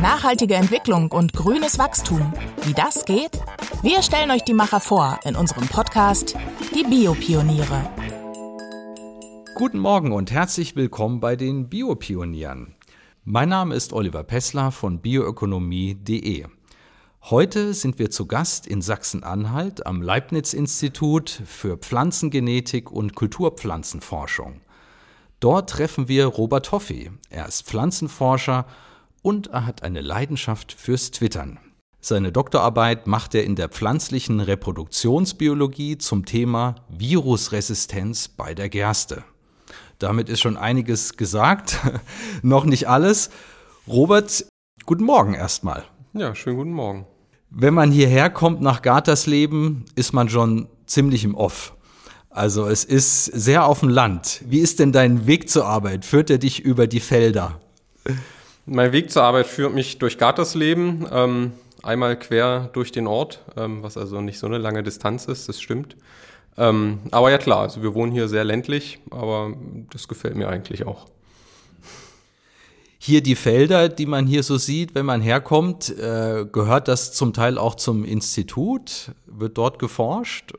Nachhaltige Entwicklung und grünes Wachstum. Wie das geht? Wir stellen euch die Macher vor in unserem Podcast Die Biopioniere. Guten Morgen und herzlich willkommen bei den Biopionieren. Mein Name ist Oliver Pessler von bioökonomie.de. Heute sind wir zu Gast in Sachsen-Anhalt am Leibniz-Institut für Pflanzengenetik und Kulturpflanzenforschung. Dort treffen wir Robert Hoffi. Er ist Pflanzenforscher und er hat eine Leidenschaft fürs Twittern. Seine Doktorarbeit macht er in der pflanzlichen Reproduktionsbiologie zum Thema Virusresistenz bei der Gerste. Damit ist schon einiges gesagt, noch nicht alles. Robert, guten Morgen erstmal. Ja, schönen guten Morgen. Wenn man hierher kommt nach Gartersleben, ist man schon ziemlich im Off. Also es ist sehr auf dem Land. Wie ist denn dein Weg zur Arbeit? Führt er dich über die Felder? Mein Weg zur Arbeit führt mich durch Gartersleben, ähm, einmal quer durch den Ort, ähm, was also nicht so eine lange Distanz ist, das stimmt. Ähm, aber ja klar, also wir wohnen hier sehr ländlich, aber das gefällt mir eigentlich auch. Hier die Felder, die man hier so sieht, wenn man herkommt, äh, gehört das zum Teil auch zum Institut? Wird dort geforscht?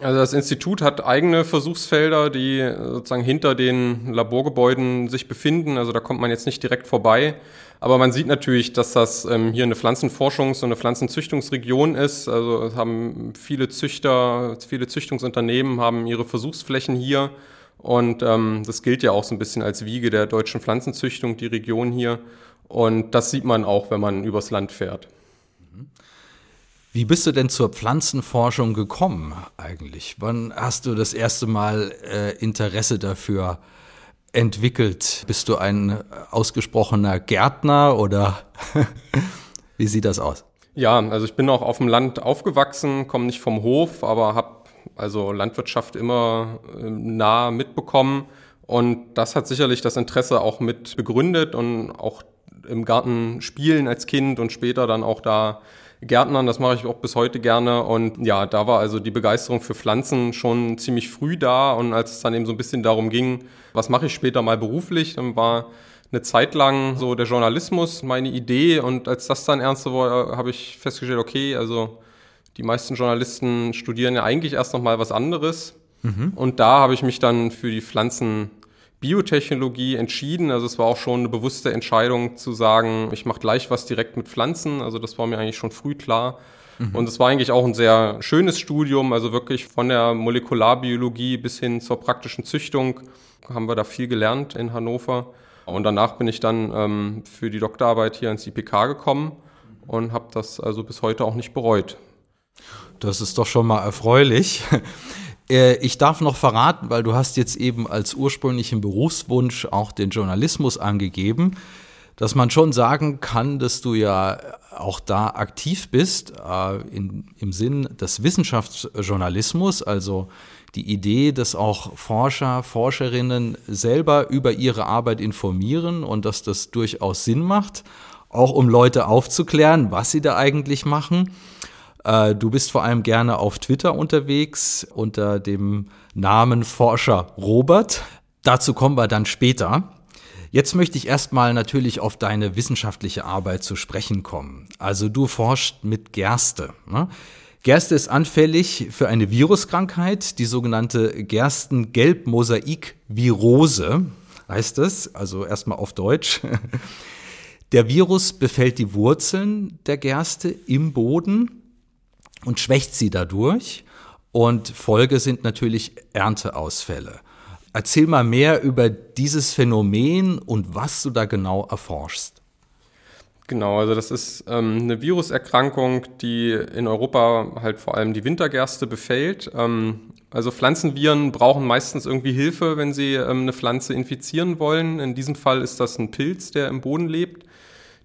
Also das Institut hat eigene Versuchsfelder, die sozusagen hinter den Laborgebäuden sich befinden. Also da kommt man jetzt nicht direkt vorbei. Aber man sieht natürlich, dass das ähm, hier eine Pflanzenforschungs- und eine Pflanzenzüchtungsregion ist. Also es haben viele Züchter, viele Züchtungsunternehmen haben ihre Versuchsflächen hier. Und ähm, das gilt ja auch so ein bisschen als Wiege der deutschen Pflanzenzüchtung, die Region hier. Und das sieht man auch, wenn man übers Land fährt. Wie bist du denn zur Pflanzenforschung gekommen eigentlich? Wann hast du das erste Mal äh, Interesse dafür entwickelt? Bist du ein ausgesprochener Gärtner oder wie sieht das aus? Ja, also ich bin auch auf dem Land aufgewachsen, komme nicht vom Hof, aber habe also Landwirtschaft immer äh, nah mitbekommen. Und das hat sicherlich das Interesse auch mit begründet und auch im Garten spielen als Kind und später dann auch da Gärtnern, das mache ich auch bis heute gerne. Und ja, da war also die Begeisterung für Pflanzen schon ziemlich früh da. Und als es dann eben so ein bisschen darum ging, was mache ich später mal beruflich, dann war eine Zeit lang so der Journalismus meine Idee. Und als das dann ernster wurde, habe ich festgestellt, okay, also die meisten Journalisten studieren ja eigentlich erst noch mal was anderes. Mhm. Und da habe ich mich dann für die Pflanzen Biotechnologie entschieden. Also es war auch schon eine bewusste Entscheidung zu sagen, ich mache gleich was direkt mit Pflanzen. Also das war mir eigentlich schon früh klar. Mhm. Und es war eigentlich auch ein sehr schönes Studium, also wirklich von der Molekularbiologie bis hin zur praktischen Züchtung haben wir da viel gelernt in Hannover. Und danach bin ich dann ähm, für die Doktorarbeit hier ins IPK gekommen und habe das also bis heute auch nicht bereut. Das ist doch schon mal erfreulich. Äh, ich darf noch verraten, weil du hast jetzt eben als ursprünglichen Berufswunsch auch den Journalismus angegeben, dass man schon sagen kann, dass du ja auch da aktiv bist äh, in, im Sinn des Wissenschaftsjournalismus, also die Idee, dass auch Forscher, Forscherinnen selber über ihre Arbeit informieren und dass das durchaus Sinn macht, auch um Leute aufzuklären, was sie da eigentlich machen. Äh, du bist vor allem gerne auf Twitter unterwegs unter dem Namen Forscher Robert. Dazu kommen wir dann später. Jetzt möchte ich erstmal natürlich auf deine wissenschaftliche Arbeit zu sprechen kommen. Also du forschst mit Gerste. Ne? Gerste ist anfällig für eine Viruskrankheit, die sogenannte Gersten-Gelbmosaik-Virose heißt es, also erstmal auf Deutsch. Der Virus befällt die Wurzeln der Gerste im Boden und schwächt sie dadurch. Und Folge sind natürlich Ernteausfälle. Erzähl mal mehr über dieses Phänomen und was du da genau erforschst. Genau, also das ist ähm, eine Viruserkrankung, die in Europa halt vor allem die Wintergerste befällt. Ähm, also Pflanzenviren brauchen meistens irgendwie Hilfe, wenn sie ähm, eine Pflanze infizieren wollen. In diesem Fall ist das ein Pilz, der im Boden lebt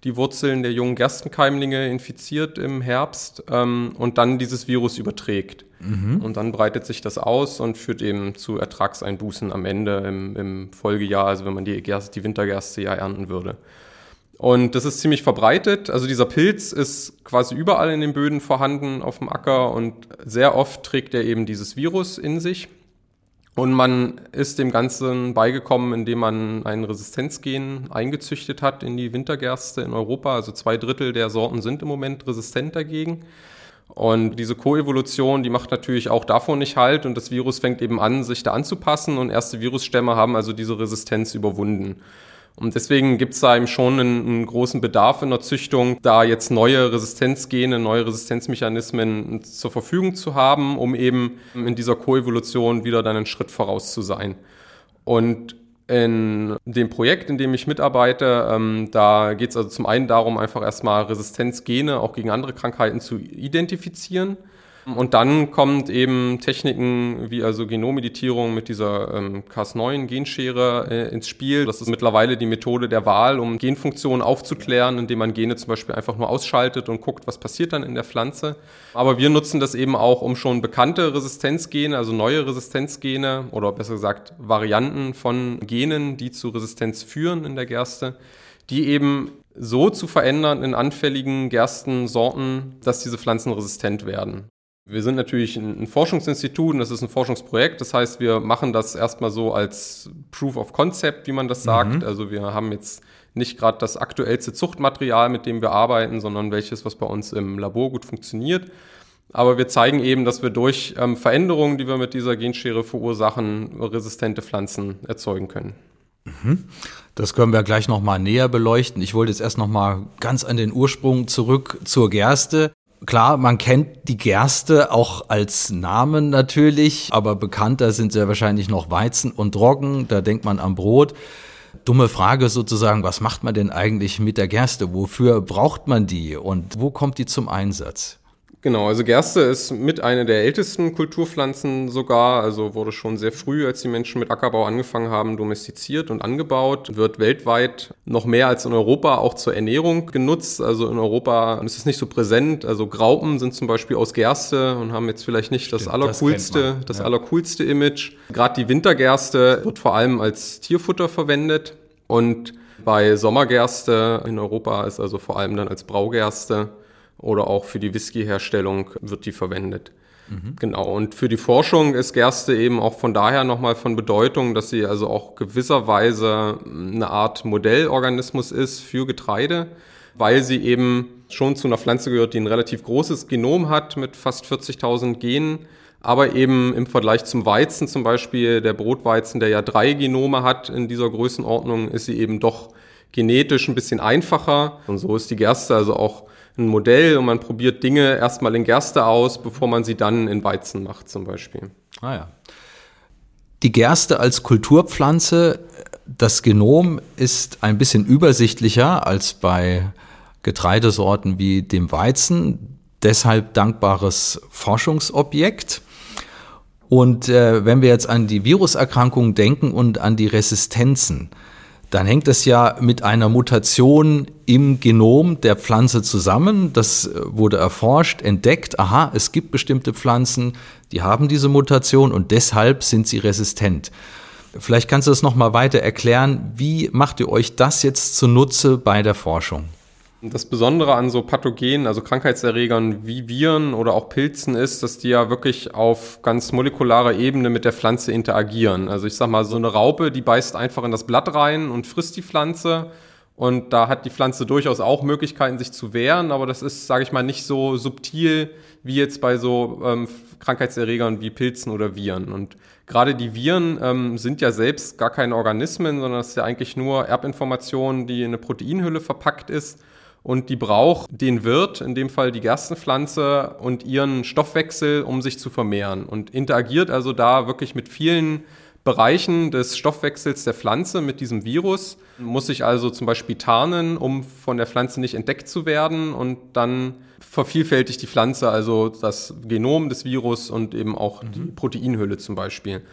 die Wurzeln der jungen Gerstenkeimlinge infiziert im Herbst ähm, und dann dieses Virus überträgt. Mhm. Und dann breitet sich das aus und führt eben zu Ertragseinbußen am Ende im, im Folgejahr, also wenn man die, Gerste, die Wintergerste ja ernten würde. Und das ist ziemlich verbreitet. Also dieser Pilz ist quasi überall in den Böden vorhanden auf dem Acker und sehr oft trägt er eben dieses Virus in sich. Und man ist dem Ganzen beigekommen, indem man ein Resistenzgen eingezüchtet hat in die Wintergerste in Europa. Also zwei Drittel der Sorten sind im Moment resistent dagegen. Und diese Koevolution, die macht natürlich auch davon nicht halt und das Virus fängt eben an, sich da anzupassen und erste Virusstämme haben also diese Resistenz überwunden. Und deswegen gibt es da eben schon einen, einen, großen Bedarf in der Züchtung, da jetzt neue Resistenzgene, neue Resistenzmechanismen zur Verfügung zu haben, um eben in dieser Koevolution wieder dann einen Schritt voraus zu sein. Und in dem Projekt, in dem ich mitarbeite, ähm, da geht es also zum einen darum, einfach erstmal Resistenzgene auch gegen andere Krankheiten zu identifizieren und dann kommt eben Techniken wie also Genomeditierung mit dieser ähm, Cas9-Genschere äh, ins Spiel. Das ist mittlerweile die Methode der Wahl, um Genfunktionen aufzuklären, indem man Gene zum Beispiel einfach nur ausschaltet und guckt, was passiert dann in der Pflanze. Aber wir nutzen das eben auch, um schon bekannte Resistenzgene, also neue Resistenzgene oder besser gesagt Varianten von Genen, die zu Resistenz führen in der Gerste, die eben so zu verändern in anfälligen Gerstensorten, dass diese Pflanzen resistent werden. Wir sind natürlich ein Forschungsinstitut und das ist ein Forschungsprojekt. Das heißt, wir machen das erstmal so als Proof of Concept, wie man das sagt. Mhm. Also wir haben jetzt nicht gerade das aktuellste Zuchtmaterial, mit dem wir arbeiten, sondern welches, was bei uns im Labor gut funktioniert. Aber wir zeigen eben, dass wir durch ähm, Veränderungen, die wir mit dieser Genschere verursachen, resistente Pflanzen erzeugen können. Mhm. Das können wir gleich noch mal näher beleuchten. Ich wollte jetzt erst noch mal ganz an den Ursprung zurück zur Gerste. Klar, man kennt die Gerste auch als Namen natürlich, aber bekannter sind sehr wahrscheinlich noch Weizen und Roggen. Da denkt man am Brot. Dumme Frage sozusagen, was macht man denn eigentlich mit der Gerste? Wofür braucht man die und wo kommt die zum Einsatz? Genau, also Gerste ist mit einer der ältesten Kulturpflanzen sogar, also wurde schon sehr früh, als die Menschen mit Ackerbau angefangen haben, domestiziert und angebaut, wird weltweit noch mehr als in Europa auch zur Ernährung genutzt. Also in Europa ist es nicht so präsent. Also Graupen sind zum Beispiel aus Gerste und haben jetzt vielleicht nicht Stimmt, das allercoolste, das, das ja. allercoolste Image. Gerade die Wintergerste wird vor allem als Tierfutter verwendet und bei Sommergerste in Europa ist also vor allem dann als Braugerste oder auch für die Whisky-Herstellung wird die verwendet. Mhm. Genau. Und für die Forschung ist Gerste eben auch von daher nochmal von Bedeutung, dass sie also auch gewisserweise eine Art Modellorganismus ist für Getreide, weil sie eben schon zu einer Pflanze gehört, die ein relativ großes Genom hat mit fast 40.000 Genen. Aber eben im Vergleich zum Weizen zum Beispiel, der Brotweizen, der ja drei Genome hat in dieser Größenordnung, ist sie eben doch genetisch ein bisschen einfacher. Und so ist die Gerste also auch ein Modell und man probiert Dinge erstmal in Gerste aus, bevor man sie dann in Weizen macht zum Beispiel. Ah ja. Die Gerste als Kulturpflanze, das Genom ist ein bisschen übersichtlicher als bei Getreidesorten wie dem Weizen, deshalb dankbares Forschungsobjekt. Und äh, wenn wir jetzt an die Viruserkrankungen denken und an die Resistenzen, dann hängt es ja mit einer Mutation im Genom der Pflanze zusammen. Das äh, wurde erforscht, entdeckt. Aha, es gibt bestimmte Pflanzen, die haben diese Mutation und deshalb sind sie resistent. Vielleicht kannst du das noch mal weiter erklären. Wie macht ihr euch das jetzt zunutze bei der Forschung? Das Besondere an so Pathogenen, also Krankheitserregern wie Viren oder auch Pilzen ist, dass die ja wirklich auf ganz molekularer Ebene mit der Pflanze interagieren. Also ich sag mal, so eine Raupe, die beißt einfach in das Blatt rein und frisst die Pflanze. Und da hat die Pflanze durchaus auch Möglichkeiten, sich zu wehren, aber das ist, sage ich mal, nicht so subtil wie jetzt bei so ähm, Krankheitserregern wie Pilzen oder Viren. Und gerade die Viren ähm, sind ja selbst gar keine Organismen, sondern es ist ja eigentlich nur Erbinformation, die in eine Proteinhülle verpackt ist und die braucht den Wirt, in dem Fall die Gerstenpflanze und ihren Stoffwechsel, um sich zu vermehren und interagiert also da wirklich mit vielen Bereichen des Stoffwechsels der Pflanze mit diesem Virus, muss sich also zum Beispiel tarnen, um von der Pflanze nicht entdeckt zu werden und dann vervielfältigt die Pflanze also das Genom des Virus und eben auch mhm. die Proteinhülle zum Beispiel.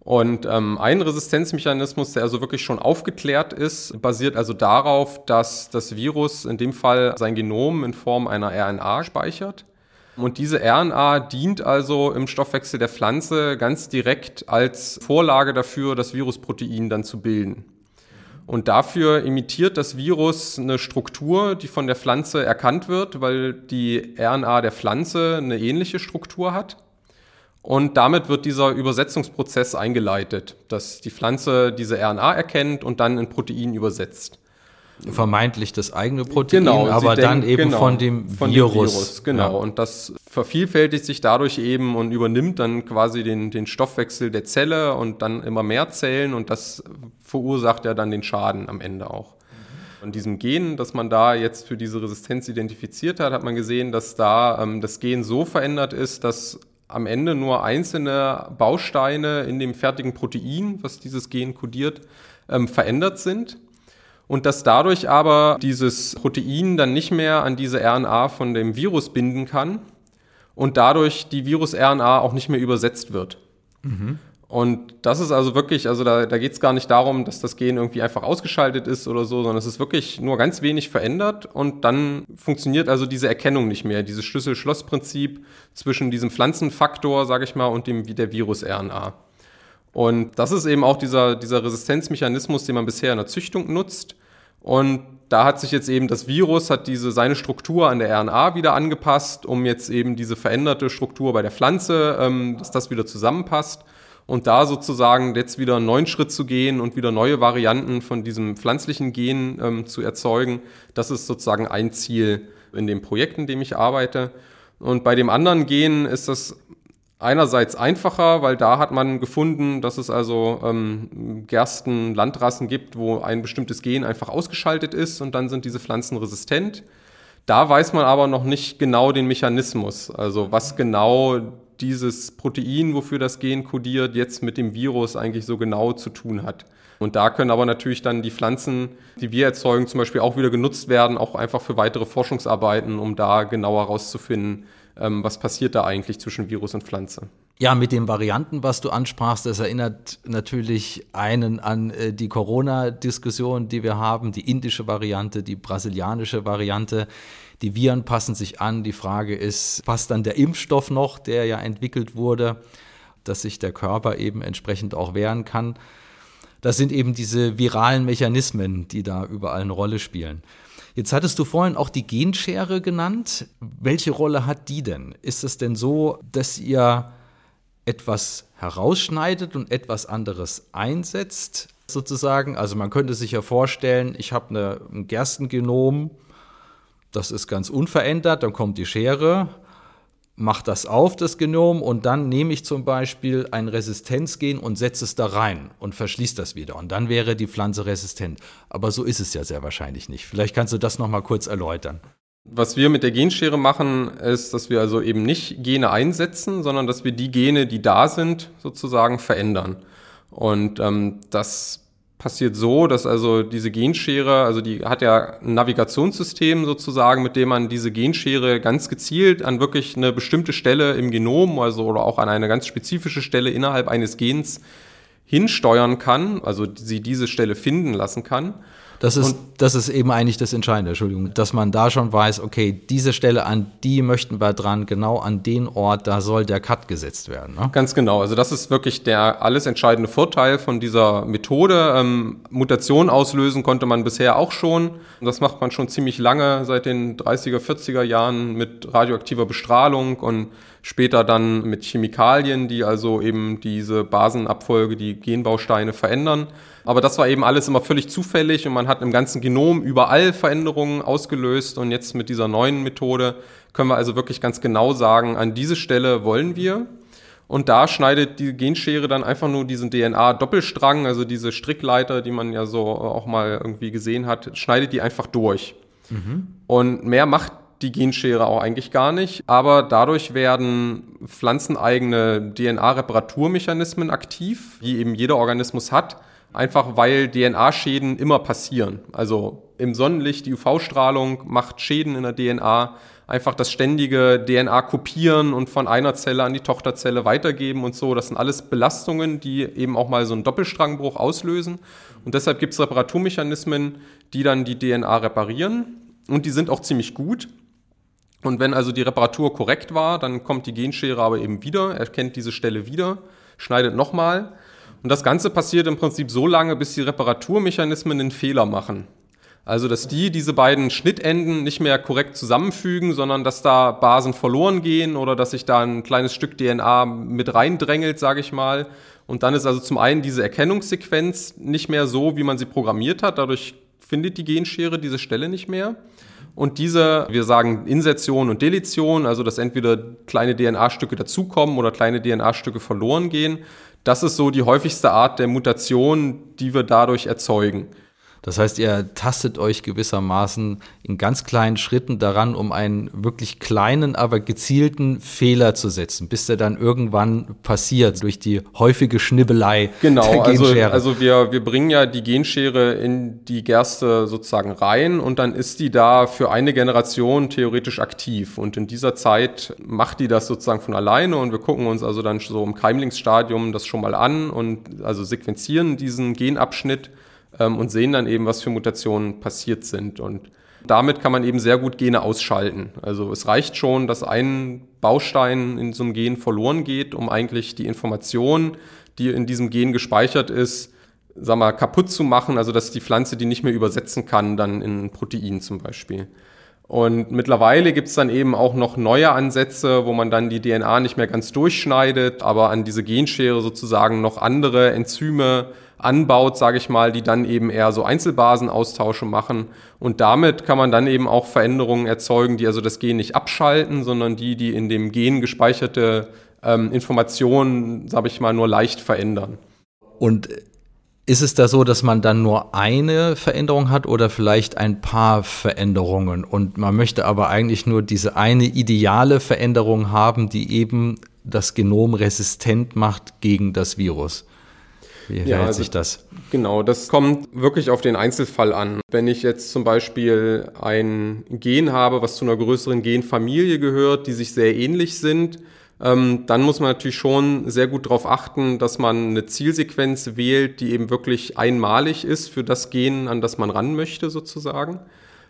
Und ähm, ein Resistenzmechanismus, der also wirklich schon aufgeklärt ist, basiert also darauf, dass das Virus in dem Fall sein Genom in Form einer RNA speichert. Und diese RNA dient also im Stoffwechsel der Pflanze ganz direkt als Vorlage dafür, das Virusprotein dann zu bilden. Und dafür imitiert das Virus eine Struktur, die von der Pflanze erkannt wird, weil die RNA der Pflanze eine ähnliche Struktur hat. Und damit wird dieser Übersetzungsprozess eingeleitet, dass die Pflanze diese RNA erkennt und dann in Protein übersetzt. Vermeintlich das eigene Protein, genau, aber dann eben genau, von, dem, von Virus. dem Virus. Genau, ja. und das vervielfältigt sich dadurch eben und übernimmt dann quasi den, den Stoffwechsel der Zelle und dann immer mehr Zellen und das verursacht ja dann den Schaden am Ende auch. Von diesem Gen, das man da jetzt für diese Resistenz identifiziert hat, hat man gesehen, dass da ähm, das Gen so verändert ist, dass am Ende nur einzelne Bausteine in dem fertigen Protein, was dieses Gen kodiert, ähm, verändert sind. Und dass dadurch aber dieses Protein dann nicht mehr an diese RNA von dem Virus binden kann und dadurch die Virus-RNA auch nicht mehr übersetzt wird. Mhm. Und das ist also wirklich, also da, da geht es gar nicht darum, dass das Gen irgendwie einfach ausgeschaltet ist oder so, sondern es ist wirklich nur ganz wenig verändert und dann funktioniert also diese Erkennung nicht mehr, dieses Schlüssel-Schloss-Prinzip zwischen diesem Pflanzenfaktor, sage ich mal, und dem der Virus-RNA. Und das ist eben auch dieser, dieser Resistenzmechanismus, den man bisher in der Züchtung nutzt. Und da hat sich jetzt eben das Virus, hat diese seine Struktur an der RNA wieder angepasst, um jetzt eben diese veränderte Struktur bei der Pflanze, ähm, dass das wieder zusammenpasst und da sozusagen jetzt wieder einen neuen Schritt zu gehen und wieder neue Varianten von diesem pflanzlichen Gen ähm, zu erzeugen, das ist sozusagen ein Ziel in dem Projekt, in dem ich arbeite. Und bei dem anderen Gen ist das einerseits einfacher, weil da hat man gefunden, dass es also ähm, Gersten, Landrassen gibt, wo ein bestimmtes Gen einfach ausgeschaltet ist und dann sind diese Pflanzen resistent. Da weiß man aber noch nicht genau den Mechanismus, also was genau dieses Protein, wofür das Gen kodiert, jetzt mit dem Virus eigentlich so genau zu tun hat. Und da können aber natürlich dann die Pflanzen, die wir erzeugen, zum Beispiel auch wieder genutzt werden, auch einfach für weitere Forschungsarbeiten, um da genauer herauszufinden, ähm, was passiert da eigentlich zwischen Virus und Pflanze. Ja, mit den Varianten, was du ansprachst, das erinnert natürlich einen an äh, die Corona-Diskussion, die wir haben, die indische Variante, die brasilianische Variante. Die Viren passen sich an. Die Frage ist, passt dann der Impfstoff noch, der ja entwickelt wurde, dass sich der Körper eben entsprechend auch wehren kann. Das sind eben diese viralen Mechanismen, die da überall eine Rolle spielen. Jetzt hattest du vorhin auch die Genschere genannt. Welche Rolle hat die denn? Ist es denn so, dass ihr etwas herausschneidet und etwas anderes einsetzt, sozusagen? Also man könnte sich ja vorstellen, ich habe ein Gerstengenom, das ist ganz unverändert, dann kommt die Schere, macht das auf, das Genom, und dann nehme ich zum Beispiel ein Resistenzgen und setze es da rein und verschließe das wieder. Und dann wäre die Pflanze resistent. Aber so ist es ja sehr wahrscheinlich nicht. Vielleicht kannst du das nochmal kurz erläutern. Was wir mit der Genschere machen, ist, dass wir also eben nicht Gene einsetzen, sondern dass wir die Gene, die da sind, sozusagen verändern. Und ähm, das passiert so, dass also diese Genschere, also die hat ja ein Navigationssystem sozusagen, mit dem man diese Genschere ganz gezielt an wirklich eine bestimmte Stelle im Genom, also oder auch an eine ganz spezifische Stelle innerhalb eines Gens hinsteuern kann, also sie diese Stelle finden lassen kann. Das ist, das ist eben eigentlich das Entscheidende, Entschuldigung, dass man da schon weiß, okay, diese Stelle, an die möchten wir dran, genau an den Ort, da soll der Cut gesetzt werden. Ne? Ganz genau. Also das ist wirklich der alles entscheidende Vorteil von dieser Methode. Ähm, Mutation auslösen konnte man bisher auch schon. Das macht man schon ziemlich lange, seit den 30er, 40er Jahren mit radioaktiver Bestrahlung und später dann mit Chemikalien, die also eben diese Basenabfolge, die Genbausteine verändern. Aber das war eben alles immer völlig zufällig und man hat im ganzen Genom überall Veränderungen ausgelöst und jetzt mit dieser neuen Methode können wir also wirklich ganz genau sagen, an diese Stelle wollen wir. Und da schneidet die Genschere dann einfach nur diesen DNA-Doppelstrang, also diese Strickleiter, die man ja so auch mal irgendwie gesehen hat, schneidet die einfach durch. Mhm. Und mehr macht die Genschere auch eigentlich gar nicht. Aber dadurch werden pflanzeneigene DNA-Reparaturmechanismen aktiv, die eben jeder Organismus hat einfach weil DNA-Schäden immer passieren. Also im Sonnenlicht, die UV-Strahlung macht Schäden in der DNA, einfach das ständige DNA-Kopieren und von einer Zelle an die Tochterzelle weitergeben und so. Das sind alles Belastungen, die eben auch mal so einen Doppelstrangbruch auslösen. Und deshalb gibt es Reparaturmechanismen, die dann die DNA reparieren. Und die sind auch ziemlich gut. Und wenn also die Reparatur korrekt war, dann kommt die Genschere aber eben wieder, erkennt diese Stelle wieder, schneidet nochmal und das Ganze passiert im Prinzip so lange, bis die Reparaturmechanismen einen Fehler machen. Also, dass die diese beiden Schnittenden nicht mehr korrekt zusammenfügen, sondern dass da Basen verloren gehen oder dass sich da ein kleines Stück DNA mit reindrängelt, sage ich mal. Und dann ist also zum einen diese Erkennungssequenz nicht mehr so, wie man sie programmiert hat. Dadurch findet die Genschere diese Stelle nicht mehr. Und diese, wir sagen Insertion und Deletion, also dass entweder kleine DNA-Stücke dazukommen oder kleine DNA-Stücke verloren gehen, das ist so die häufigste Art der Mutation, die wir dadurch erzeugen. Das heißt, ihr tastet euch gewissermaßen in ganz kleinen Schritten daran, um einen wirklich kleinen, aber gezielten Fehler zu setzen, bis der dann irgendwann passiert durch die häufige Schnibbelei genau, der also, Genschere. Also, also wir, wir bringen ja die Genschere in die Gerste sozusagen rein und dann ist die da für eine Generation theoretisch aktiv. Und in dieser Zeit macht die das sozusagen von alleine und wir gucken uns also dann so im Keimlingsstadium das schon mal an und also sequenzieren diesen Genabschnitt ähm, und sehen dann eben, was für Mutationen passiert sind. Und damit kann man eben sehr gut Gene ausschalten. Also es reicht schon, dass ein Baustein in so einem Gen verloren geht, um eigentlich die Information, die in diesem Gen gespeichert ist, sag mal, kaputt zu machen, also dass die Pflanze die nicht mehr übersetzen kann, dann in ein Protein zum Beispiel. Und mittlerweile gibt es dann eben auch noch neue Ansätze, wo man dann die DNA nicht mehr ganz durchschneidet, aber an diese Genschere sozusagen noch andere Enzyme anbaut, sage ich mal, die dann eben eher so Einzelbasenaustausche machen. Und damit kann man dann eben auch Veränderungen erzeugen, die also das Gen nicht abschalten, sondern die, die in dem Gen gespeicherte ähm, Informationen, sage ich mal, nur leicht verändern. Und ist es da so, dass man dann nur eine Veränderung hat oder vielleicht ein paar Veränderungen und man möchte aber eigentlich nur diese eine ideale Veränderung haben, die eben das Genom resistent macht gegen das Virus? Wie ja, verhält also, sich das? Genau, das kommt wirklich auf den Einzelfall an. Wenn ich jetzt zum Beispiel ein Gen habe, was zu einer größeren Genfamilie gehört, die sich sehr ähnlich sind, ähm, dann muss man natürlich schon sehr gut darauf achten, dass man eine Zielsequenz wählt, die eben wirklich einmalig ist für das Gen, an das man ran möchte, sozusagen.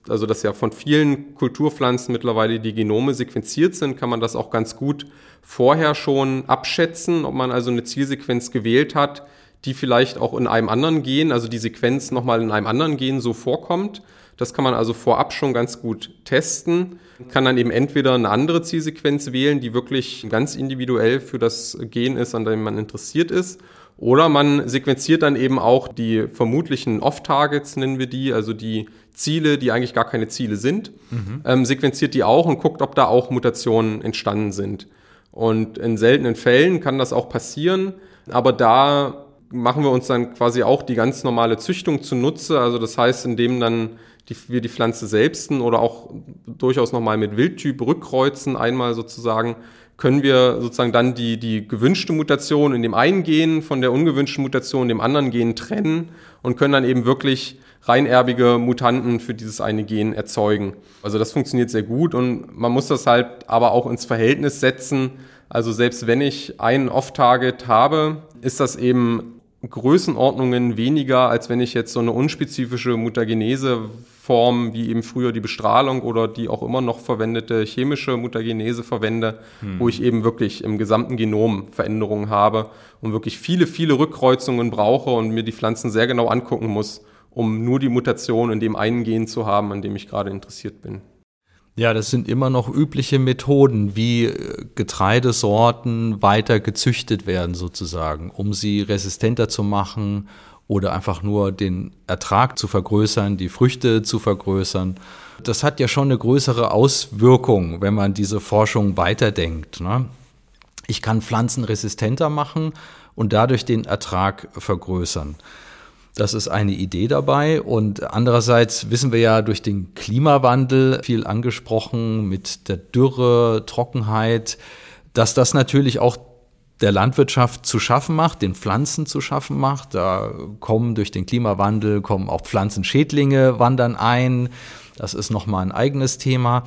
Also, dass ja von vielen Kulturpflanzen mittlerweile die Genome sequenziert sind, kann man das auch ganz gut vorher schon abschätzen, ob man also eine Zielsequenz gewählt hat, die vielleicht auch in einem anderen Gen, also die Sequenz nochmal in einem anderen Gen so vorkommt. Das kann man also vorab schon ganz gut testen, kann dann eben entweder eine andere Zielsequenz wählen, die wirklich ganz individuell für das Gen ist, an dem man interessiert ist. Oder man sequenziert dann eben auch die vermutlichen Off-Targets, nennen wir die, also die Ziele, die eigentlich gar keine Ziele sind, mhm. ähm, sequenziert die auch und guckt, ob da auch Mutationen entstanden sind. Und in seltenen Fällen kann das auch passieren, aber da machen wir uns dann quasi auch die ganz normale Züchtung zunutze. Also das heißt, indem dann die, wir die Pflanze selbsten oder auch durchaus nochmal mit Wildtyp rückkreuzen, einmal sozusagen, können wir sozusagen dann die, die gewünschte Mutation in dem einen Gen von der ungewünschten Mutation in dem anderen Gen trennen und können dann eben wirklich reinerbige Mutanten für dieses eine Gen erzeugen. Also das funktioniert sehr gut und man muss das halt aber auch ins Verhältnis setzen. Also selbst wenn ich einen Off-Target habe, ist das eben Größenordnungen weniger, als wenn ich jetzt so eine unspezifische Mutagenese-Form wie eben früher die Bestrahlung oder die auch immer noch verwendete chemische Mutagenese verwende, hm. wo ich eben wirklich im gesamten Genom Veränderungen habe und wirklich viele, viele Rückkreuzungen brauche und mir die Pflanzen sehr genau angucken muss, um nur die Mutation in dem einen Gen zu haben, an dem ich gerade interessiert bin. Ja, das sind immer noch übliche Methoden, wie äh, Getreidesorten weiter gezüchtet werden sozusagen, um sie resistenter zu machen oder einfach nur den Ertrag zu vergrößern, die Früchte zu vergrößern. Das hat ja schon eine größere Auswirkung, wenn man diese Forschung weiterdenkt. Ne? Ich kann Pflanzen resistenter machen und dadurch den Ertrag vergrößern. Das ist eine Idee dabei. Und andererseits wissen wir ja durch den Klimawandel viel angesprochen mit der Dürre, Trockenheit, dass das natürlich auch der Landwirtschaft zu schaffen macht, den Pflanzen zu schaffen macht. Da kommen durch den Klimawandel kommen auch Pflanzenschädlinge wandern ein. Das ist nochmal ein eigenes Thema.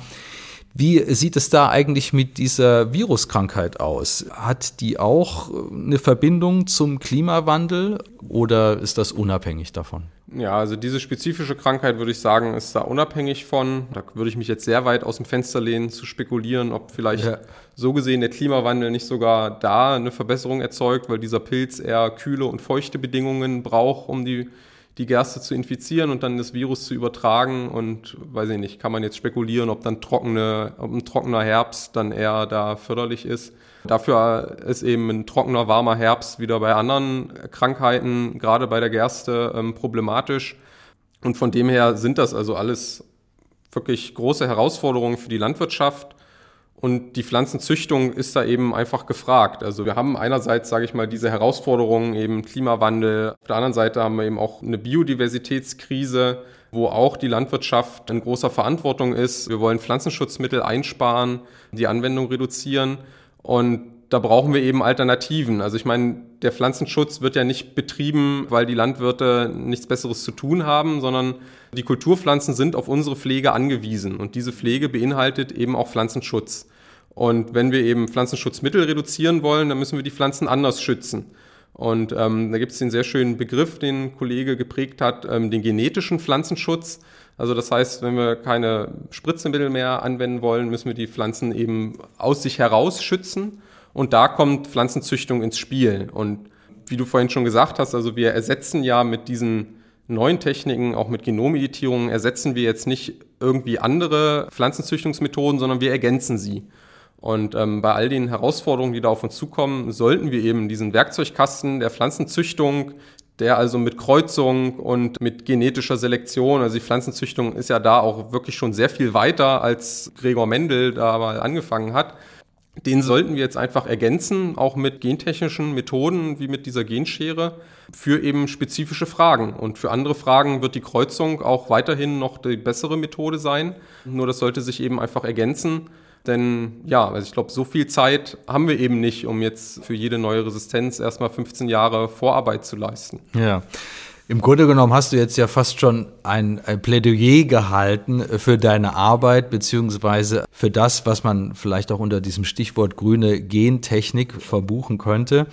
Wie sieht es da eigentlich mit dieser Viruskrankheit aus? Hat die auch eine Verbindung zum Klimawandel oder ist das unabhängig davon? Ja, also diese spezifische Krankheit würde ich sagen, ist da unabhängig von. Da würde ich mich jetzt sehr weit aus dem Fenster lehnen, zu spekulieren, ob vielleicht ja. so gesehen der Klimawandel nicht sogar da eine Verbesserung erzeugt, weil dieser Pilz eher kühle und feuchte Bedingungen braucht, um die die Gerste zu infizieren und dann das Virus zu übertragen. Und weiß ich nicht, kann man jetzt spekulieren, ob dann trockene, ob ein trockener Herbst dann eher da förderlich ist. Dafür ist eben ein trockener, warmer Herbst wieder bei anderen Krankheiten, gerade bei der Gerste, ähm, problematisch. Und von dem her sind das also alles wirklich große Herausforderungen für die Landwirtschaft. Und die Pflanzenzüchtung ist da eben einfach gefragt. Also wir haben einerseits, sage ich mal, diese Herausforderungen, eben Klimawandel. Auf der anderen Seite haben wir eben auch eine Biodiversitätskrise, wo auch die Landwirtschaft in großer Verantwortung ist. Wir wollen Pflanzenschutzmittel einsparen, die Anwendung reduzieren. Und da brauchen wir eben Alternativen. Also ich meine, der Pflanzenschutz wird ja nicht betrieben, weil die Landwirte nichts Besseres zu tun haben, sondern die Kulturpflanzen sind auf unsere Pflege angewiesen. Und diese Pflege beinhaltet eben auch Pflanzenschutz. Und wenn wir eben Pflanzenschutzmittel reduzieren wollen, dann müssen wir die Pflanzen anders schützen. Und ähm, da gibt es den sehr schönen Begriff, den Kollege geprägt hat, ähm, den genetischen Pflanzenschutz. Also das heißt, wenn wir keine Spritzemittel mehr anwenden wollen, müssen wir die Pflanzen eben aus sich heraus schützen. Und da kommt Pflanzenzüchtung ins Spiel. Und wie du vorhin schon gesagt hast, also wir ersetzen ja mit diesen neuen Techniken, auch mit Genomeditierungen, ersetzen wir jetzt nicht irgendwie andere Pflanzenzüchtungsmethoden, sondern wir ergänzen sie. Und ähm, bei all den Herausforderungen, die da auf uns zukommen, sollten wir eben diesen Werkzeugkasten der Pflanzenzüchtung, der also mit Kreuzung und mit genetischer Selektion, also die Pflanzenzüchtung ist ja da auch wirklich schon sehr viel weiter, als Gregor Mendel da mal angefangen hat. Den sollten wir jetzt einfach ergänzen, auch mit gentechnischen Methoden wie mit dieser Genschere für eben spezifische Fragen. Und für andere Fragen wird die Kreuzung auch weiterhin noch die bessere Methode sein. Nur das sollte sich eben einfach ergänzen denn ja, also ich glaube, so viel Zeit haben wir eben nicht, um jetzt für jede neue Resistenz erstmal 15 Jahre Vorarbeit zu leisten. Ja. Im Grunde genommen hast du jetzt ja fast schon ein, Plädoyer gehalten für deine Arbeit, beziehungsweise für das, was man vielleicht auch unter diesem Stichwort grüne Gentechnik verbuchen könnte.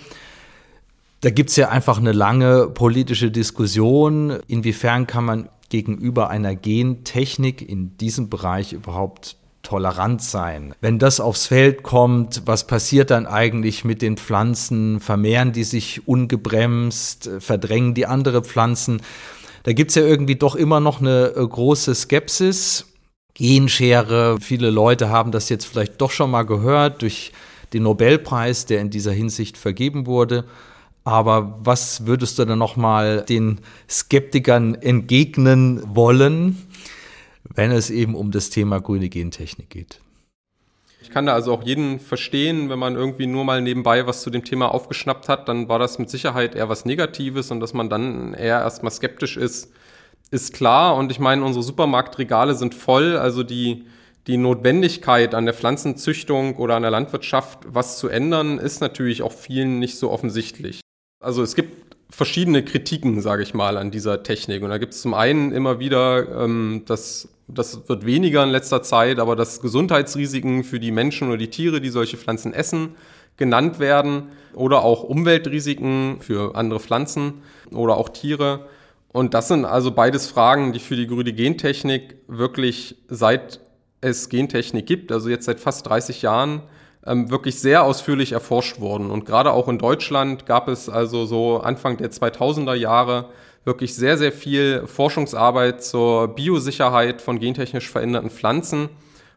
Da gibt es ja einfach eine lange politische Diskussion. Inwiefern kann man gegenüber einer Gentechnik in diesem Bereich überhaupt tolerant sein. Wenn das aufs Feld kommt, was passiert dann eigentlich mit den Pflanzen? Vermehren die sich ungebremst? Verdrängen die andere Pflanzen? Da gibt's ja irgendwie doch immer noch eine äh, große Skepsis. Genschere, viele Leute haben das jetzt vielleicht doch schon mal gehört durch den Nobelpreis, der in dieser Hinsicht vergeben wurde. Aber was würdest du dann noch mal den Skeptikern entgegnen wollen? Wenn es eben um das Thema grüne Gentechnik geht. Ich kann da also auch jeden verstehen, wenn man irgendwie nur mal nebenbei was zu dem Thema aufgeschnappt hat, dann war das mit Sicherheit eher was Negatives und dass man dann eher erstmal skeptisch ist, ist klar. Und ich meine, unsere Supermarktregale sind voll, also die, die Notwendigkeit an der Pflanzenzüchtung oder an der Landwirtschaft was zu ändern, ist natürlich auch vielen nicht so offensichtlich. Also es gibt verschiedene Kritiken, sage ich mal, an dieser Technik. Und da gibt es zum einen immer wieder, ähm, dass das wird weniger in letzter Zeit, aber dass Gesundheitsrisiken für die Menschen oder die Tiere, die solche Pflanzen essen, genannt werden oder auch Umweltrisiken für andere Pflanzen oder auch Tiere. Und das sind also beides Fragen, die für die grüne Gentechnik wirklich seit es Gentechnik gibt, also jetzt seit fast 30 Jahren, ähm, wirklich sehr ausführlich erforscht wurden. Und gerade auch in Deutschland gab es also so Anfang der 2000er Jahre wirklich sehr, sehr viel Forschungsarbeit zur Biosicherheit von gentechnisch veränderten Pflanzen.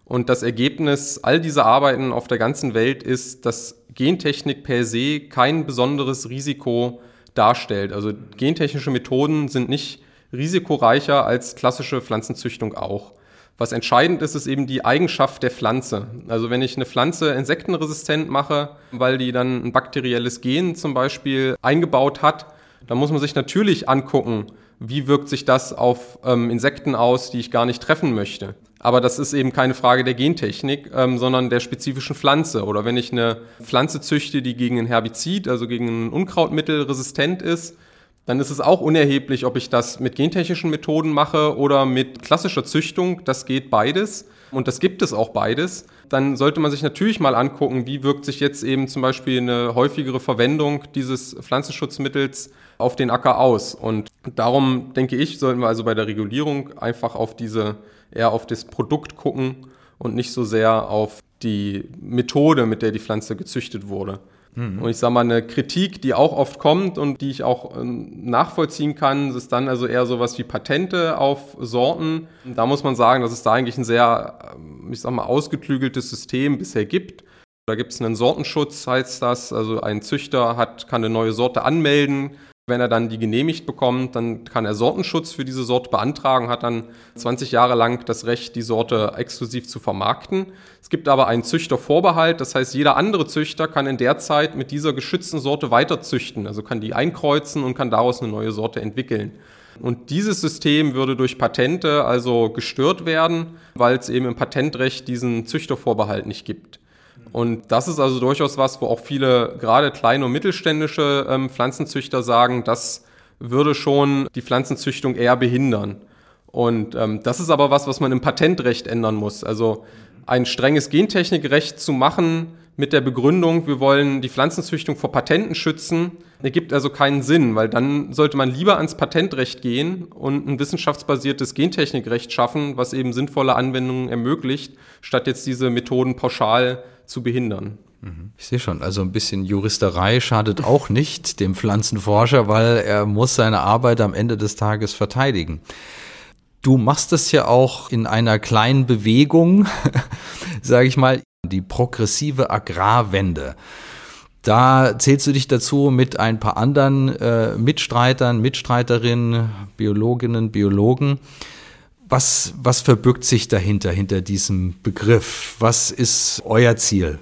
Und das Ergebnis all dieser Arbeiten auf der ganzen Welt ist, dass Gentechnik per se kein besonderes Risiko darstellt. Also gentechnische Methoden sind nicht risikoreicher als klassische Pflanzenzüchtung auch. Was entscheidend ist, ist eben die Eigenschaft der Pflanze. Also wenn ich eine Pflanze insektenresistent mache, weil die dann ein bakterielles Gen zum Beispiel eingebaut hat, dann muss man sich natürlich angucken, wie wirkt sich das auf ähm, Insekten aus, die ich gar nicht treffen möchte. Aber das ist eben keine Frage der Gentechnik, ähm, sondern der spezifischen Pflanze. Oder wenn ich eine Pflanze züchte, die gegen ein Herbizid, also gegen ein Unkrautmittel resistent ist, dann ist es auch unerheblich, ob ich das mit gentechnischen Methoden mache oder mit klassischer Züchtung. Das geht beides und das gibt es auch beides. Dann sollte man sich natürlich mal angucken, wie wirkt sich jetzt eben zum Beispiel eine häufigere Verwendung dieses Pflanzenschutzmittels auf den Acker aus. Und darum denke ich, sollten wir also bei der Regulierung einfach auf diese, eher auf das Produkt gucken und nicht so sehr auf die Methode, mit der die Pflanze gezüchtet wurde. Mhm. Und ich sage mal, eine Kritik, die auch oft kommt und die ich auch ähm, nachvollziehen kann, ist dann also eher sowas wie Patente auf Sorten. Da muss man sagen, dass es da eigentlich ein sehr, ähm, ich sag mal, ausgeklügeltes System bisher gibt. Da gibt es einen Sortenschutz, heißt das. Also ein Züchter hat, kann eine neue Sorte anmelden, wenn er dann die genehmigt bekommt, dann kann er Sortenschutz für diese Sorte beantragen, hat dann 20 Jahre lang das Recht, die Sorte exklusiv zu vermarkten. Es gibt aber einen Züchtervorbehalt, das heißt, jeder andere Züchter kann in der Zeit mit dieser geschützten Sorte weiter züchten, also kann die einkreuzen und kann daraus eine neue Sorte entwickeln. Und dieses System würde durch Patente also gestört werden, weil es eben im Patentrecht diesen Züchtervorbehalt nicht gibt. Und das ist also durchaus was, wo auch viele, gerade kleine und mittelständische ähm, Pflanzenzüchter sagen, das würde schon die Pflanzenzüchtung eher behindern. Und ähm, das ist aber was, was man im Patentrecht ändern muss. Also ein strenges Gentechnikrecht zu machen mit der Begründung, wir wollen die Pflanzenzüchtung vor Patenten schützen, ergibt also keinen Sinn, weil dann sollte man lieber ans Patentrecht gehen und ein wissenschaftsbasiertes Gentechnikrecht schaffen, was eben sinnvolle Anwendungen ermöglicht, statt jetzt diese Methoden pauschal zu behindern. Mhm. Ich sehe schon, also ein bisschen Juristerei schadet auch nicht dem Pflanzenforscher, weil er muss seine Arbeit am Ende des Tages verteidigen. Du machst es ja auch in einer kleinen Bewegung, sage ich mal, die progressive Agrarwende. Da zählst du dich dazu mit ein paar anderen äh, Mitstreitern, Mitstreiterinnen, Biologinnen, Biologen. Was, was verbirgt sich dahinter, hinter diesem Begriff? Was ist euer Ziel?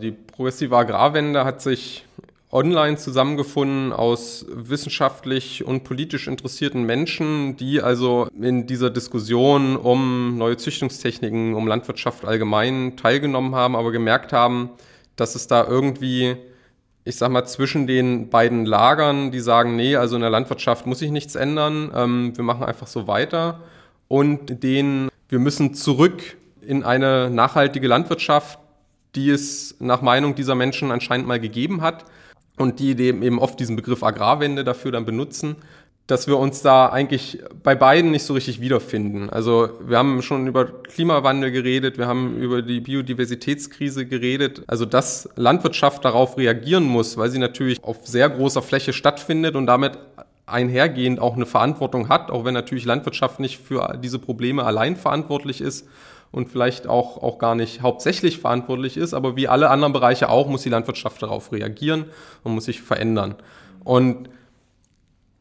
Die progressive Agrarwende hat sich online zusammengefunden aus wissenschaftlich und politisch interessierten Menschen, die also in dieser Diskussion um neue Züchtungstechniken, um Landwirtschaft allgemein teilgenommen haben, aber gemerkt haben, dass es da irgendwie, ich sag mal, zwischen den beiden Lagern, die sagen, nee, also in der Landwirtschaft muss sich nichts ändern, ähm, wir machen einfach so weiter, und den, wir müssen zurück in eine nachhaltige Landwirtschaft, die es nach Meinung dieser Menschen anscheinend mal gegeben hat und die eben oft diesen Begriff Agrarwende dafür dann benutzen, dass wir uns da eigentlich bei beiden nicht so richtig wiederfinden. Also wir haben schon über Klimawandel geredet, wir haben über die Biodiversitätskrise geredet. Also dass Landwirtschaft darauf reagieren muss, weil sie natürlich auf sehr großer Fläche stattfindet und damit einhergehend auch eine Verantwortung hat, auch wenn natürlich Landwirtschaft nicht für diese Probleme allein verantwortlich ist und vielleicht auch, auch gar nicht hauptsächlich verantwortlich ist, aber wie alle anderen Bereiche auch, muss die Landwirtschaft darauf reagieren und muss sich verändern. Und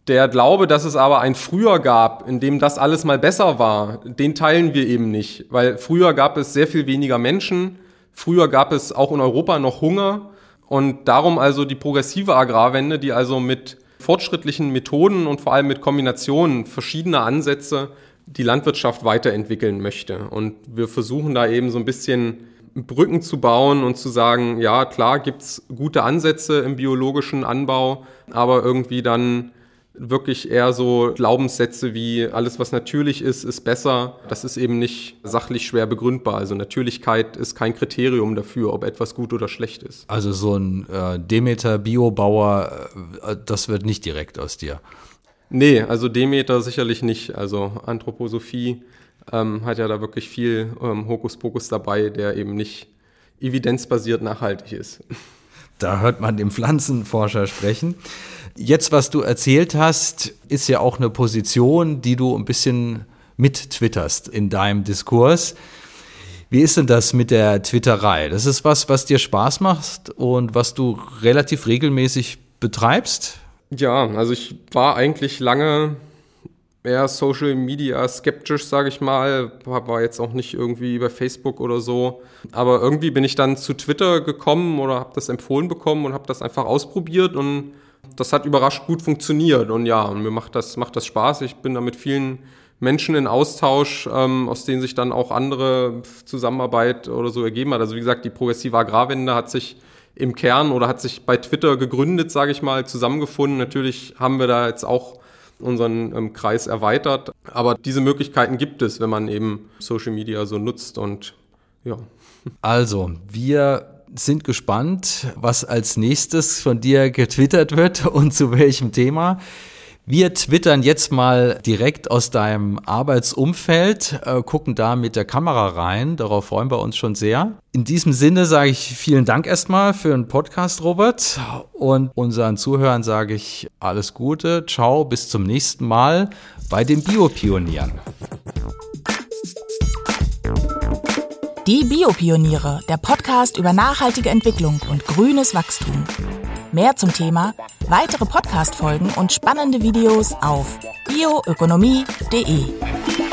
der Glaube, dass es aber ein Früher gab, in dem das alles mal besser war, den teilen wir eben nicht, weil früher gab es sehr viel weniger Menschen, früher gab es auch in Europa noch Hunger und darum also die progressive Agrarwende, die also mit fortschrittlichen Methoden und vor allem mit Kombinationen verschiedener Ansätze die Landwirtschaft weiterentwickeln möchte. Und wir versuchen da eben so ein bisschen Brücken zu bauen und zu sagen, ja, klar gibt's gute Ansätze im biologischen Anbau, aber irgendwie dann wirklich eher so Glaubenssätze wie alles, was natürlich ist, ist besser. Das ist eben nicht sachlich schwer begründbar. Also Natürlichkeit ist kein Kriterium dafür, ob etwas gut oder schlecht ist. Also so ein äh, Demeter-Biobauer, äh, das wird nicht direkt aus dir. Nee, also Demeter sicherlich nicht. Also Anthroposophie ähm, hat ja da wirklich viel ähm, Hokuspokus dabei, der eben nicht evidenzbasiert nachhaltig ist. Da hört man den Pflanzenforscher sprechen. Jetzt, was du erzählt hast, ist ja auch eine Position, die du ein bisschen mittwitterst in deinem Diskurs. Wie ist denn das mit der Twitterei? Das ist was, was dir Spaß macht und was du relativ regelmäßig betreibst? Ja, also ich war eigentlich lange eher Social Media skeptisch, sage ich mal. War jetzt auch nicht irgendwie über Facebook oder so. Aber irgendwie bin ich dann zu Twitter gekommen oder habe das empfohlen bekommen und habe das einfach ausprobiert und das hat überrascht gut funktioniert. Und ja, und mir macht das, macht das Spaß. Ich bin da mit vielen Menschen in Austausch, ähm, aus denen sich dann auch andere Zusammenarbeit oder so ergeben hat. Also wie gesagt, die progressive Agrarwende hat sich im Kern oder hat sich bei Twitter gegründet, sage ich mal, zusammengefunden. Natürlich haben wir da jetzt auch unseren ähm, Kreis erweitert, aber diese Möglichkeiten gibt es, wenn man eben Social Media so nutzt und ja. Also, wir sind gespannt, was als nächstes von dir getwittert wird und zu welchem Thema. Wir twittern jetzt mal direkt aus deinem Arbeitsumfeld, äh, gucken da mit der Kamera rein. Darauf freuen wir uns schon sehr. In diesem Sinne sage ich vielen Dank erstmal für den Podcast, Robert. Und unseren Zuhörern sage ich alles Gute. Ciao, bis zum nächsten Mal bei den Biopionieren. Die Biopioniere, der Podcast über nachhaltige Entwicklung und grünes Wachstum. Mehr zum Thema, weitere Podcast-Folgen und spannende Videos auf bioökonomie.de.